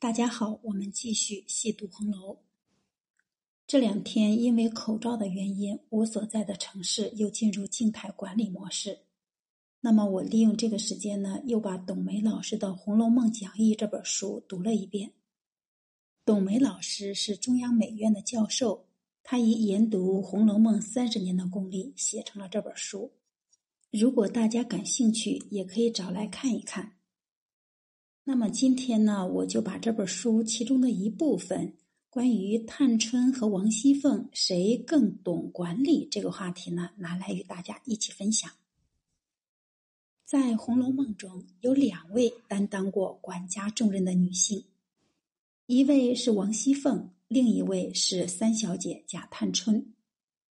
大家好，我们继续细读红楼。这两天因为口罩的原因，我所在的城市又进入静态管理模式。那么，我利用这个时间呢，又把董梅老师的《红楼梦讲义》这本书读了一遍。董梅老师是中央美院的教授，他以研读《红楼梦》三十年的功力写成了这本书。如果大家感兴趣，也可以找来看一看。那么今天呢，我就把这本书其中的一部分关于探春和王熙凤谁更懂管理这个话题呢，拿来与大家一起分享。在《红楼梦》中有两位担当过管家重任的女性，一位是王熙凤，另一位是三小姐贾探春。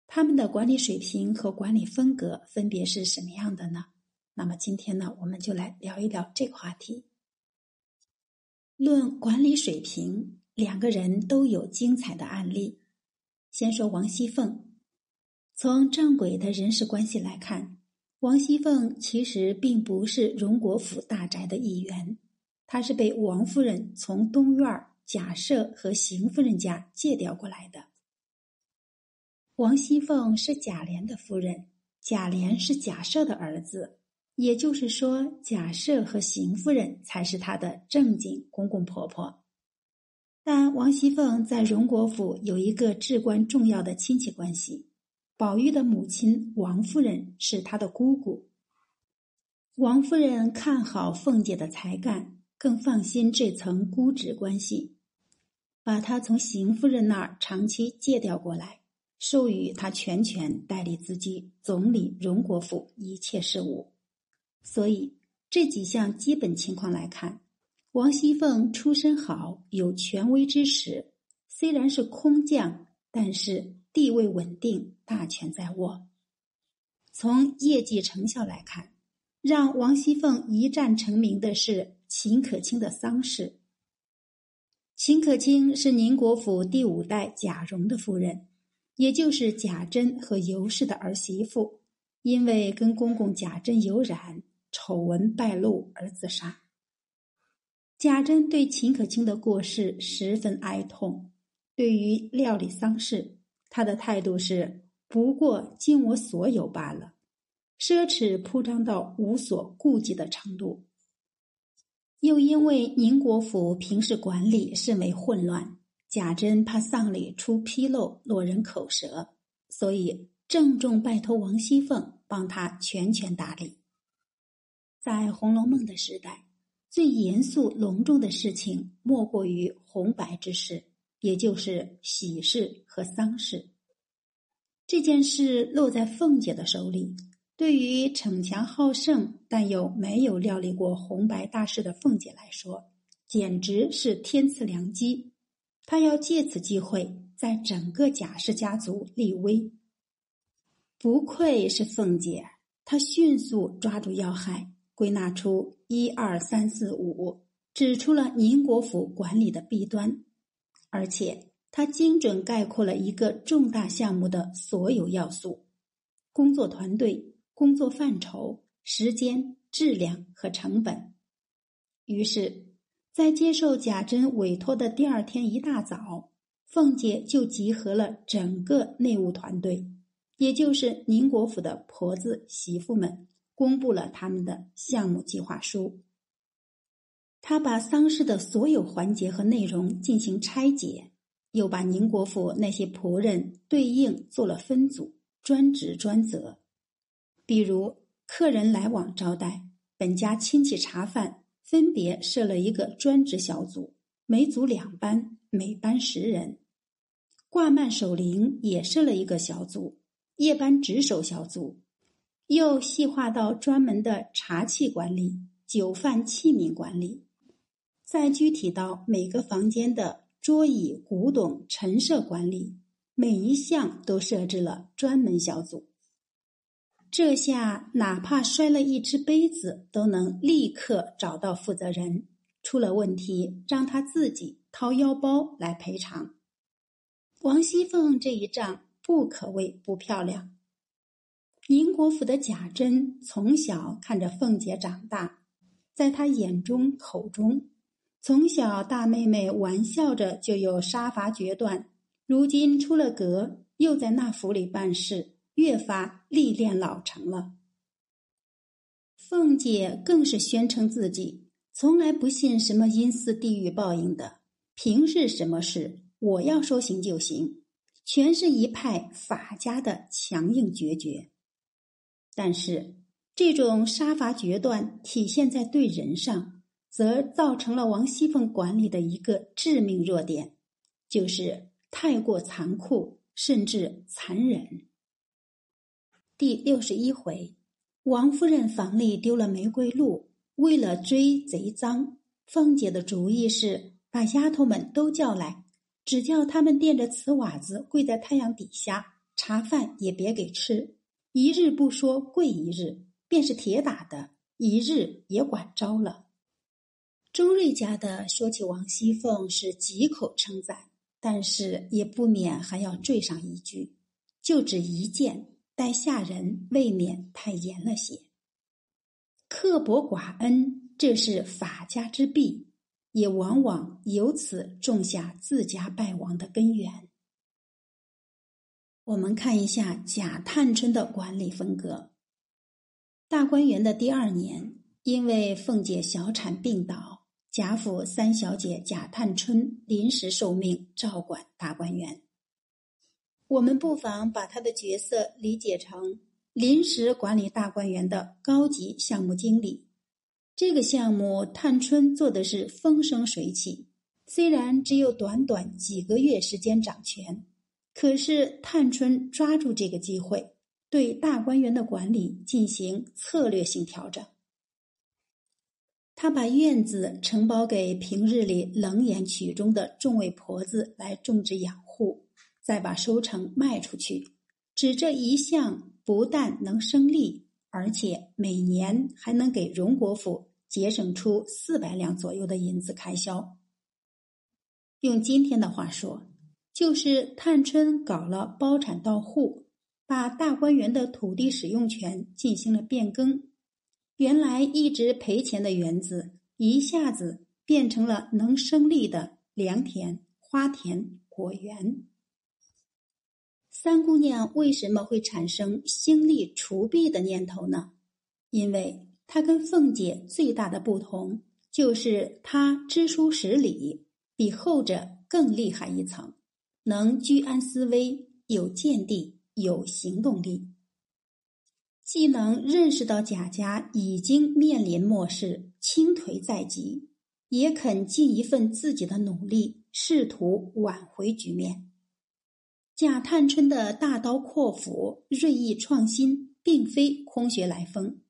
他们的管理水平和管理风格分别是什么样的呢？那么今天呢，我们就来聊一聊这个话题。论管理水平，两个人都有精彩的案例。先说王熙凤，从正轨的人事关系来看。王熙凤其实并不是荣国府大宅的一员，她是被王夫人从东院贾赦和邢夫人家借调过来的。王熙凤是贾琏的夫人，贾琏是贾赦的儿子，也就是说，贾赦和邢夫人才是他的正经公公婆婆。但王熙凤在荣国府有一个至关重要的亲戚关系。宝玉的母亲王夫人是他的姑姑。王夫人看好凤姐的才干，更放心这层姑侄关系，把她从邢夫人那儿长期借调过来，授予她全权代理自己总理荣国府一切事务。所以这几项基本情况来看，王熙凤出身好，有权威支持，虽然是空降，但是。地位稳定，大权在握。从业绩成效来看，让王熙凤一战成名的是秦可卿的丧事。秦可卿是宁国府第五代贾蓉的夫人，也就是贾珍和尤氏的儿媳妇，因为跟公公贾珍有染，丑闻败露而自杀。贾珍对秦可卿的过世十分哀痛，对于料理丧事。他的态度是不过尽我所有罢了，奢侈铺张到无所顾忌的程度。又因为宁国府平时管理甚为混乱，贾珍怕丧礼出纰漏落人口舌，所以郑重拜托王熙凤帮他全权打理。在《红楼梦》的时代，最严肃隆重的事情莫过于红白之事。也就是喜事和丧事，这件事落在凤姐的手里，对于逞强好胜但又没有料理过红白大事的凤姐来说，简直是天赐良机。她要借此机会在整个贾氏家族立威。不愧是凤姐，她迅速抓住要害，归纳出一二三四五，指出了宁国府管理的弊端。而且，他精准概括了一个重大项目的所有要素：工作团队、工作范畴、时间、质量和成本。于是，在接受贾珍委托的第二天一大早，凤姐就集合了整个内务团队，也就是宁国府的婆子、媳妇们，公布了他们的项目计划书。他把丧事的所有环节和内容进行拆解，又把宁国府那些仆人对应做了分组，专职专责。比如客人来往招待，本家亲戚茶饭，分别设了一个专职小组，每组两班，每班十人。挂幔守灵也设了一个小组，夜班值守小组，又细化到专门的茶器管理、酒饭器皿管理。再具体到每个房间的桌椅、古董陈设管理，每一项都设置了专门小组。这下哪怕摔了一只杯子，都能立刻找到负责人，出了问题让他自己掏腰包来赔偿。王熙凤这一仗不可谓不漂亮。宁国府的贾珍从小看着凤姐长大，在他眼中口中。从小大妹妹玩笑着就有杀伐决断，如今出了阁，又在那府里办事，越发历练老成了。凤姐更是宣称自己从来不信什么阴司地狱报应的，平日什么事我要说行就行，全是一派法家的强硬决绝。但是这种杀伐决断体现在对人上，则造成了王熙凤管理的一个致命弱点，就是太过残酷，甚至残忍。第六十一回。王夫人房里丢了玫瑰露，为了追贼赃，凤姐的主意是把丫头们都叫来，只叫他们垫着瓷瓦子跪在太阳底下，茶饭也别给吃，一日不说跪一日，便是铁打的，一日也管着了。周瑞家的说起王熙凤是几口称赞，但是也不免还要缀上一句，就只一件。待下人未免太严了些，刻薄寡恩，这是法家之弊，也往往由此种下自家败亡的根源。我们看一下贾探春的管理风格。大观园的第二年，因为凤姐小产病倒，贾府三小姐贾探春临时受命照管大观园。我们不妨把他的角色理解成临时管理大观园的高级项目经理。这个项目，探春做的是风生水起。虽然只有短短几个月时间掌权，可是探春抓住这个机会，对大观园的管理进行策略性调整。他把院子承包给平日里冷眼曲中的众位婆子来种植养护。再把收成卖出去，只这一项不但能生利，而且每年还能给荣国府节省出四百两左右的银子开销。用今天的话说，就是探春搞了包产到户，把大观园的土地使用权进行了变更，原来一直赔钱的园子，一下子变成了能生利的良田、花田、果园。三姑娘为什么会产生兴利除弊的念头呢？因为她跟凤姐最大的不同，就是她知书识礼，比后者更厉害一层，能居安思危，有见地，有行动力，既能认识到贾家已经面临末世，倾颓在即，也肯尽一份自己的努力，试图挽回局面。贾探春的大刀阔斧、锐意创新，并非空穴来风。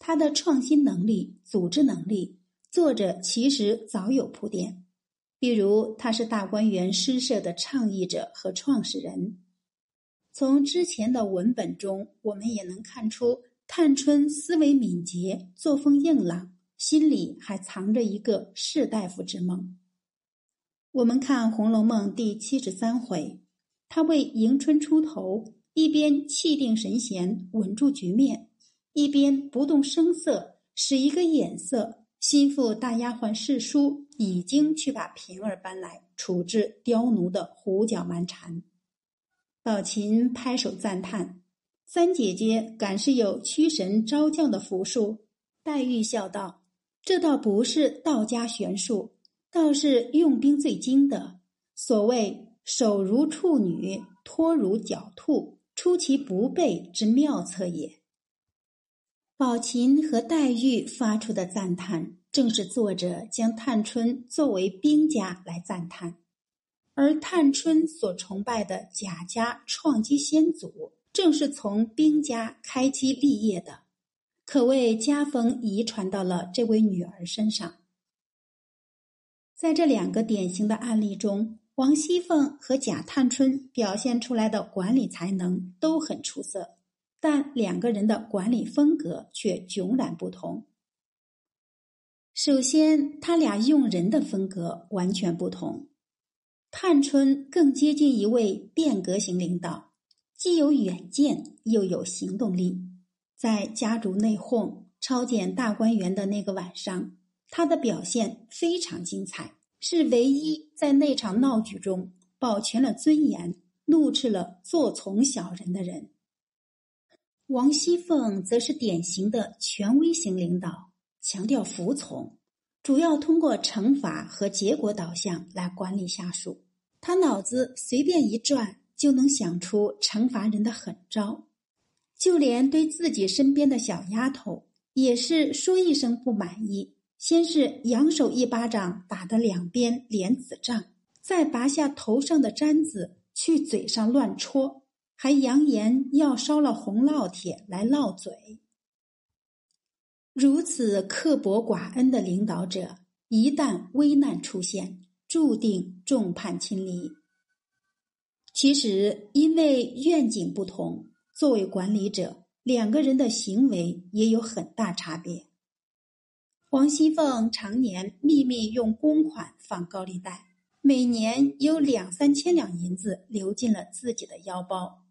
他的创新能力、组织能力，作者其实早有铺垫。比如，他是大观园诗社的倡议者和创始人。从之前的文本中，我们也能看出，探春思维敏捷、作风硬朗，心里还藏着一个士大夫之梦。我们看《红楼梦》第七十三回。他为迎春出头，一边气定神闲稳住局面，一边不动声色，使一个眼色，心腹大丫鬟侍书已经去把平儿搬来处置刁奴的胡搅蛮缠。宝琴拍手赞叹：“三姐姐敢是有驱神招将的符术？”黛玉笑道：“这倒不是道家玄术，倒是用兵最精的。所谓。”手如处女，拖如狡兔，出其不备之妙策也。宝琴和黛玉发出的赞叹，正是作者将探春作为兵家来赞叹；而探春所崇拜的贾家创基先祖，正是从兵家开基立业的，可谓家风遗传到了这位女儿身上。在这两个典型的案例中。王熙凤和贾探春表现出来的管理才能都很出色，但两个人的管理风格却迥然不同。首先，他俩用人的风格完全不同。探春更接近一位变革型领导，既有远见，又有行动力。在家族内讧、抄检大观园的那个晚上，他的表现非常精彩，是唯一在那场闹剧中保全了尊严、怒斥了做从小人的人。王熙凤则是典型的权威型领导，强调服从，主要通过惩罚和结果导向来管理下属。他脑子随便一转，就能想出惩罚人的狠招。就连对自己身边的小丫头，也是说一声不满意，先是扬手一巴掌打得两边脸紫胀，再拔下头上的簪子去嘴上乱戳，还扬言要烧了红烙铁来烙嘴。如此刻薄寡恩的领导者，一旦危难出现，注定众叛亲离。其实，因为愿景不同。作为管理者，两个人的行为也有很大差别。王熙凤常年秘密用公款放高利贷，每年有两三千两银子流进了自己的腰包。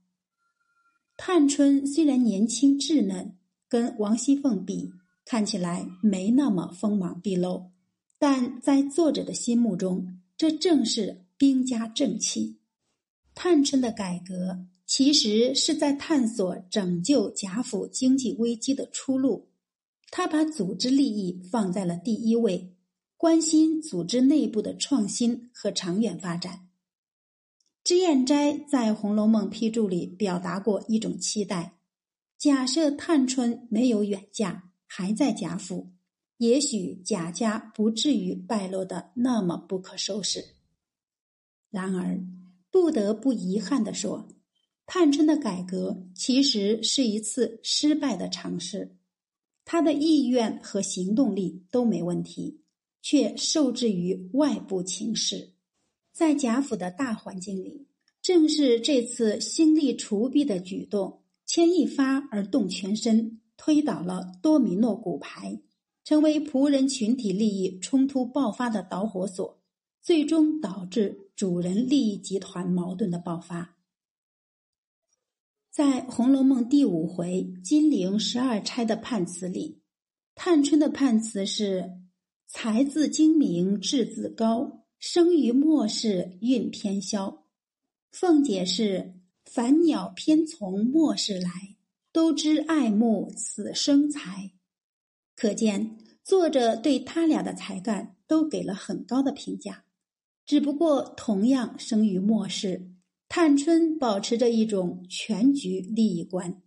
探春虽然年轻稚嫩，跟王熙凤比，看起来没那么锋芒毕露，但在作者的心目中，这正是兵家正气。探春的改革。其实是在探索拯救贾府经济危机的出路。他把组织利益放在了第一位，关心组织内部的创新和长远发展。脂砚斋在《红楼梦》批注里表达过一种期待：假设探春没有远嫁，还在贾府，也许贾家不至于败落的那么不可收拾。然而，不得不遗憾的说。探春的改革其实是一次失败的尝试，他的意愿和行动力都没问题，却受制于外部情势。在贾府的大环境里，正是这次兴利除弊的举动，牵一发而动全身，推倒了多米诺骨牌，成为仆人群体利益冲突爆发的导火索，最终导致主人利益集团矛盾的爆发。在《红楼梦》第五回金陵十二钗的判词里，探春的判词是“才自精明志自高，生于末世运偏消”。凤姐是“凡鸟偏从末世来，都知爱慕此生才”。可见作者对他俩的才干都给了很高的评价，只不过同样生于末世。探春保持着一种全局利益观，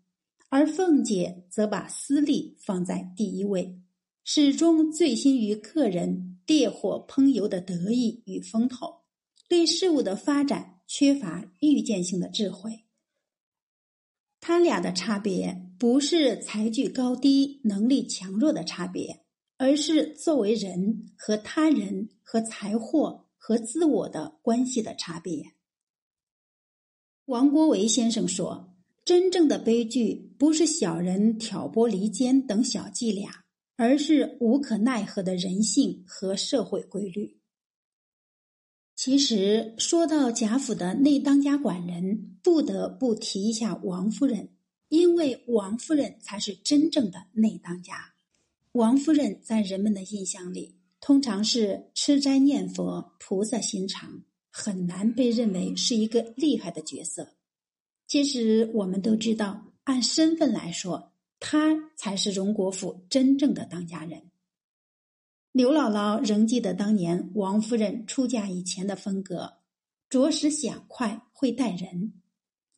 而凤姐则把私利放在第一位，始终醉心于客人烈火烹油的得意与风头，对事物的发展缺乏预见性的智慧。他俩的差别不是才具高低、能力强弱的差别，而是作为人和他人和财货和自我的关系的差别。王国维先生说：“真正的悲剧不是小人挑拨离间等小伎俩，而是无可奈何的人性和社会规律。”其实，说到贾府的内当家管人，不得不提一下王夫人，因为王夫人才是真正的内当家。王夫人在人们的印象里，通常是吃斋念佛、菩萨心肠。很难被认为是一个厉害的角色。其实我们都知道，按身份来说，他才是荣国府真正的当家人。刘姥姥仍记得当年王夫人出嫁以前的风格，着实想快，会待人，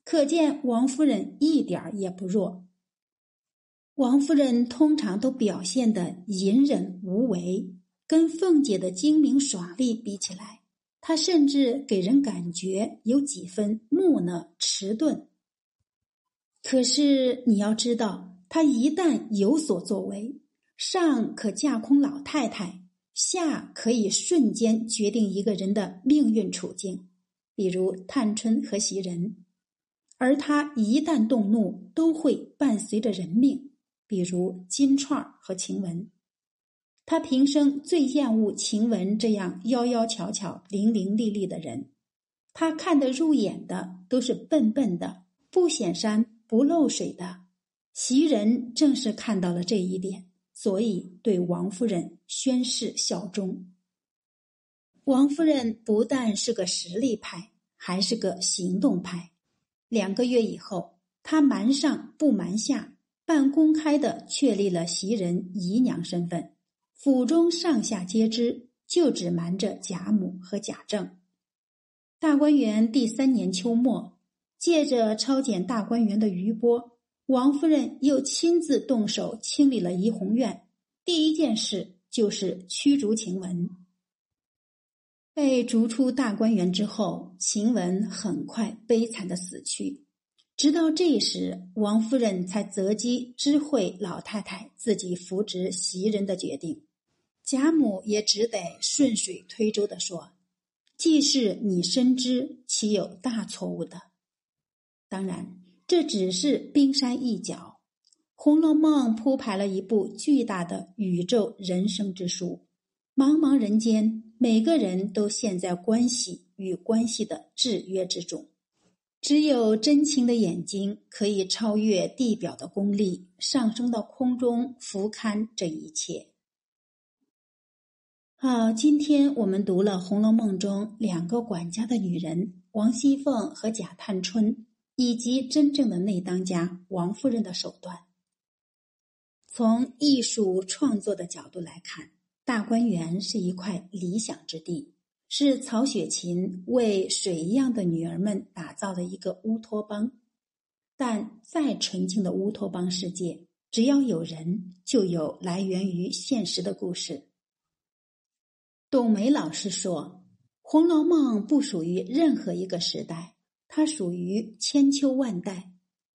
可见王夫人一点儿也不弱。王夫人通常都表现的隐忍无为，跟凤姐的精明爽利比起来。她甚至给人感觉有几分木讷迟钝。可是你要知道，他一旦有所作为，上可架空老太太，下可以瞬间决定一个人的命运处境，比如探春和袭人；而他一旦动怒，都会伴随着人命，比如金钏和晴雯。他平生最厌恶晴雯这样妖妖巧巧、伶伶俐俐的人，他看得入眼的都是笨笨的、不显山不漏水的。袭人正是看到了这一点，所以对王夫人宣誓效忠。王夫人不但是个实力派，还是个行动派。两个月以后，她瞒上不瞒下，半公开的确立了袭人姨娘身份，府中上下皆知，就只瞒着贾母和贾政。大观园第三年秋末，借着抄检大观园的余波，王夫人又亲自动手清理了怡红院。第一件事就是驱逐晴雯。被逐出大观园之后，晴雯很快悲惨的死去。直到这时，王夫人才择机知会老太太自己扶植袭人的决定。贾母也只得顺水推舟的说：“既是你深知，岂有大错误的？当然，这只是冰山一角。《红楼梦》铺排了一部巨大的宇宙人生之书，茫茫人间。”每个人都陷在关系与关系的制约之中，只有真情的眼睛可以超越地表的功利，上升到空中俯瞰这一切。好，今天我们读了《红楼梦》中两个管家的女人王熙凤和贾探春，以及真正的内当家王夫人的手段。从艺术创作的角度来看。大观园是一块理想之地，是曹雪芹为水一样的女儿们打造的一个乌托邦。但再纯净的乌托邦世界，只要有人，就有来源于现实的故事。董梅老师说，《红楼梦》不属于任何一个时代，它属于千秋万代，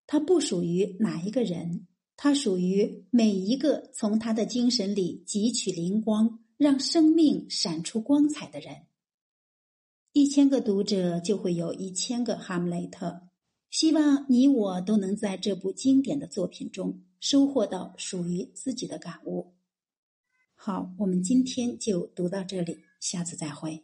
它不属于哪一个人。它属于每一个从他的精神里汲取灵光，让生命闪出光彩的人。一千个读者就会有一千个哈姆雷特。希望你我都能在这部经典的作品中收获到属于自己的感悟。好，我们今天就读到这里，下次再会。